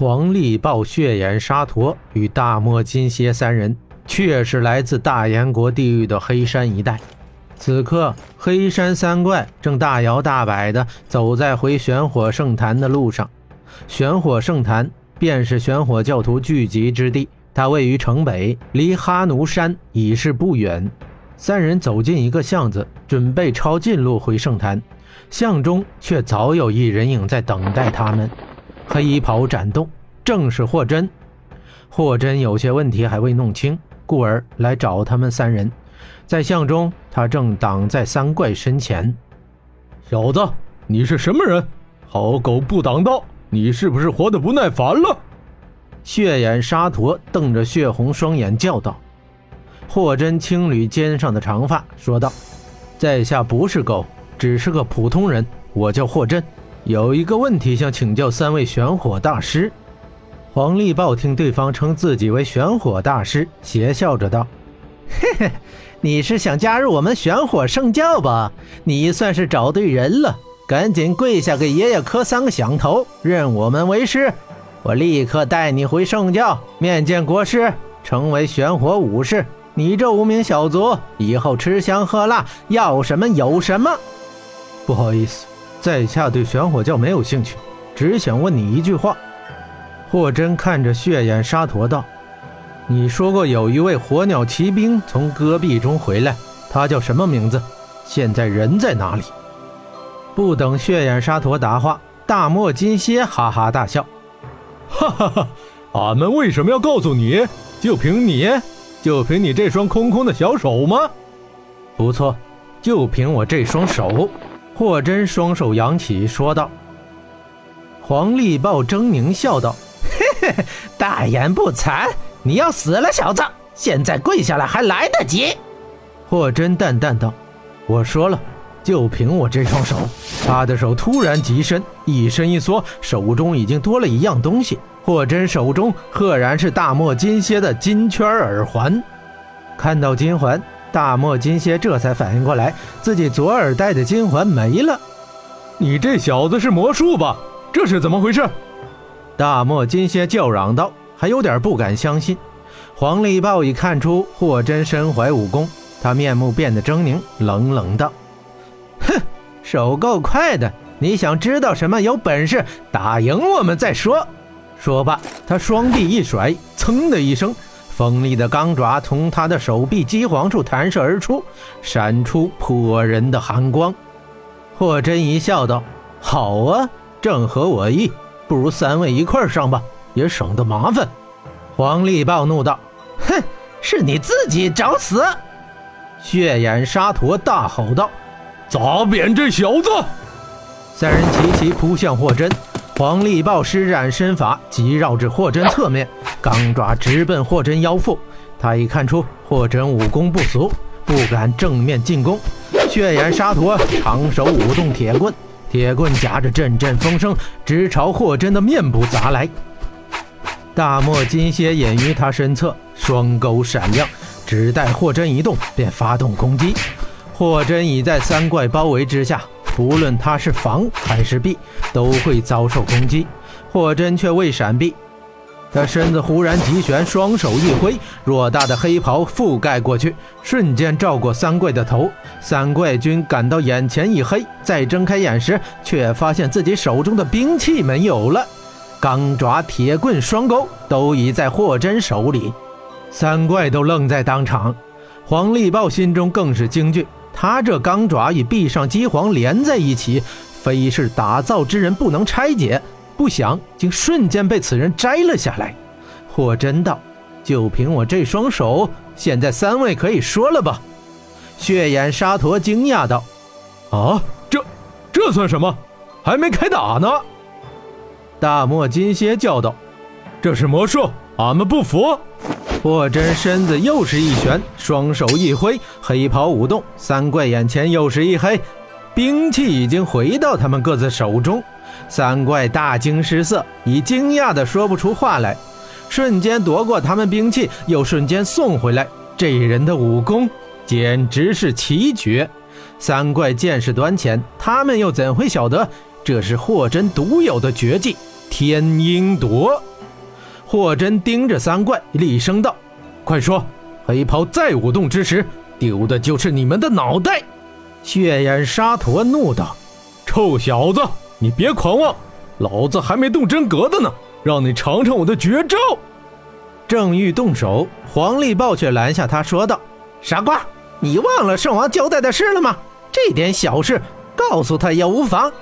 黄力豹、血眼沙陀与大漠金蝎三人，确是来自大燕国地域的黑山一带。此刻，黑山三怪正大摇大摆地走在回玄火圣坛的路上。玄火圣坛便是玄火教徒聚集之地，它位于城北，离哈奴山已是不远。三人走进一个巷子，准备抄近路回圣坛，巷中却早有一人影在等待他们。黑袍展动，正是霍真。霍真有些问题还未弄清，故而来找他们三人。在巷中，他正挡在三怪身前。小子，你是什么人？好狗不挡道，你是不是活得不耐烦了？血眼沙陀瞪着血红双眼叫道。霍真轻捋肩上的长发，说道：“在下不是狗，只是个普通人，我叫霍真。”有一个问题想请教三位玄火大师。黄立豹听对方称自己为玄火大师，邪笑着道：“嘿嘿，你是想加入我们玄火圣教吧？你算是找对人了，赶紧跪下给爷爷磕三个响头，认我们为师。我立刻带你回圣教，面见国师，成为玄火武士。你这无名小卒，以后吃香喝辣，要什么有什么。不好意思。”在下对玄火教没有兴趣，只想问你一句话。霍真看着血眼沙陀道：“你说过有一位火鸟骑兵从戈壁中回来，他叫什么名字？现在人在哪里？”不等血眼沙陀答话，大漠金蝎哈哈大笑：“哈哈哈！俺们为什么要告诉你？就凭你，就凭你这双空空的小手吗？不错，就凭我这双手。”霍真双手扬起，说道：“黄立豹狰狞笑道：‘嘿嘿，大言不惭！你要死了，小子！现在跪下来还来得及。’霍真淡淡道：‘我说了，就凭我这双手。’他的手突然极伸，一伸一缩，手中已经多了一样东西。霍真手中赫然是大漠金蝎的金圈耳环。看到金环。”大漠金蝎这才反应过来，自己左耳戴的金环没了。你这小子是魔术吧？这是怎么回事？大漠金蝎叫嚷道，还有点不敢相信。黄力豹已看出霍真身怀武功，他面目变得狰狞，冷冷道：“哼，手够快的，你想知道什么？有本事打赢我们再说。”说罢，他双臂一甩，噌的一声。锋利的钢爪从他的手臂肌黄处弹射而出，闪出破人的寒光。霍真一笑道：“好啊，正合我意。不如三位一块上吧，也省得麻烦。”黄力暴怒道：“哼，是你自己找死！”血眼沙陀大吼道：“砸扁这小子！”三人齐齐扑向霍真。黄力豹施展身法，急绕至霍真侧面，钢爪直奔霍真腰腹。他已看出霍真武功不俗，不敢正面进攻。血眼沙陀长手舞动铁棍，铁棍夹着阵阵风声，直朝霍真的面部砸来。大漠金蝎隐于他身侧，双钩闪亮，只待霍真一动，便发动攻击。霍真已在三怪包围之下。不论他是防还是避，都会遭受攻击。霍真却未闪避，他身子忽然急旋，双手一挥，偌大的黑袍覆盖过去，瞬间照过三怪的头。三怪君感到眼前一黑，再睁开眼时，却发现自己手中的兵器没有了，钢爪、铁棍、双钩都已在霍真手里。三怪都愣在当场，黄力豹心中更是惊惧。他这钢爪与壁上机簧连在一起，非是打造之人不能拆解。不想竟瞬间被此人摘了下来。霍真道：“就凭我这双手，现在三位可以说了吧？”血眼沙陀惊讶道：“啊，这这算什么？还没开打呢！”大漠金蝎叫道：“这是魔术，俺们不服！”霍真身子又是一旋，双手一挥，黑袍舞动，三怪眼前又是一黑，兵器已经回到他们各自手中。三怪大惊失色，已惊讶的说不出话来。瞬间夺过他们兵器，又瞬间送回来。这人的武功简直是奇绝。三怪见识短浅，他们又怎会晓得这是霍真独有的绝技——天鹰夺。霍真盯着三怪，厉声道：“快说，黑袍再舞动之时，丢的就是你们的脑袋！”血眼沙陀怒道：“臭小子，你别狂妄！老子还没动真格的呢，让你尝尝我的绝招！”正欲动手，黄立豹却拦下他，说道：“傻瓜，你忘了圣王交代的事了吗？这点小事，告诉他也无妨。”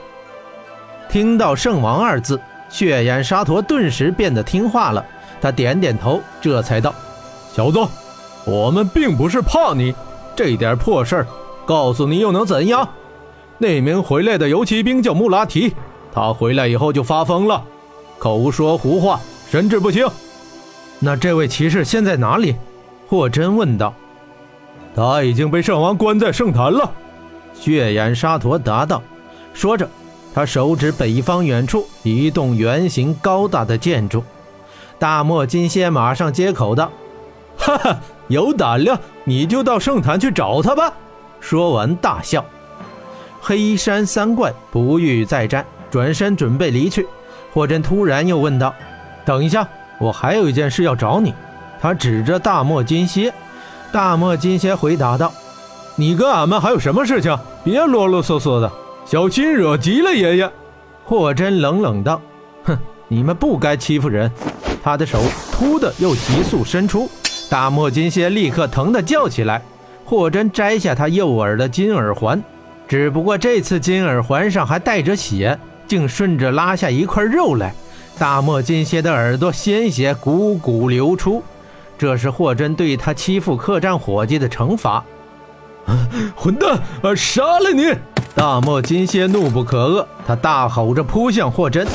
听到“圣王”二字。血眼沙陀顿时变得听话了，他点点头，这才道：“小子，我们并不是怕你，这点破事儿，告诉你又能怎样？那名回来的游骑兵叫穆拉提，他回来以后就发疯了，口说胡话，神志不清。那这位骑士现在哪里？”霍真问道。“他已经被圣王关在圣坛了。”血眼沙陀答道，说着。他手指北方远处一栋圆形高大的建筑，大漠金蝎马上接口道：“哈哈，有胆量你就到圣坛去找他吧。”说完大笑。黑山三怪不欲再战，转身准备离去。霍真突然又问道：“等一下，我还有一件事要找你。”他指着大漠金蝎。大漠金蝎回答道：“你跟俺们还有什么事情？别啰啰嗦嗦的。”小心惹急了爷爷，霍真冷冷道：“哼，你们不该欺负人。”他的手突的又急速伸出，大漠金蝎立刻疼得叫起来。霍真摘下他右耳的金耳环，只不过这次金耳环上还带着血，竟顺着拉下一块肉来。大漠金蝎的耳朵鲜血汩汩流出，这是霍真对他欺负客栈伙计的惩罚。混蛋，我杀了你！大漠金蝎怒不可遏，他大吼着扑向霍真。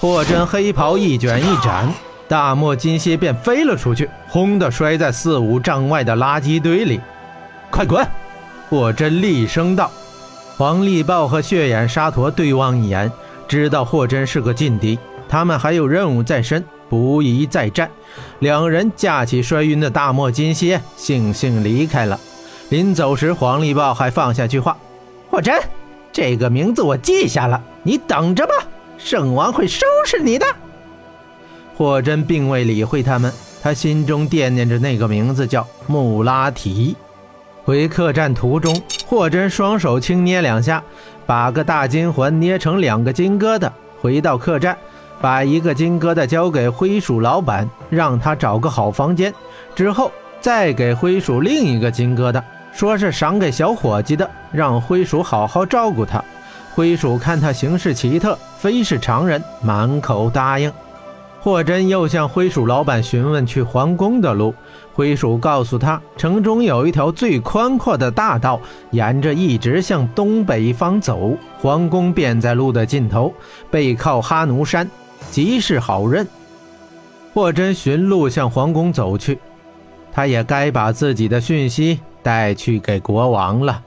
霍真黑袍一卷一展，大漠金蝎便飞了出去，轰的摔在四五丈外的垃圾堆里。快滚！霍真厉声道。黄立豹和血眼沙陀对望一眼，知道霍真是个劲敌，他们还有任务在身，不宜再战。两人架起摔晕的大漠金蝎，悻悻离开了。临走时，黄立豹还放下句话：霍真。这个名字我记下了，你等着吧，圣王会收拾你的。霍真并未理会他们，他心中惦念着那个名字叫穆拉提。回客栈途中，霍真双手轻捏两下，把个大金环捏成两个金疙瘩。回到客栈，把一个金疙瘩交给灰鼠老板，让他找个好房间，之后再给灰鼠另一个金疙瘩。说是赏给小伙计的，让灰鼠好好照顾他。灰鼠看他行事奇特，非是常人，满口答应。霍真又向灰鼠老板询问去皇宫的路，灰鼠告诉他，城中有一条最宽阔的大道，沿着一直向东北方走，皇宫便在路的尽头，背靠哈奴山，极是好认。霍真寻路向皇宫走去，他也该把自己的讯息。带去给国王了。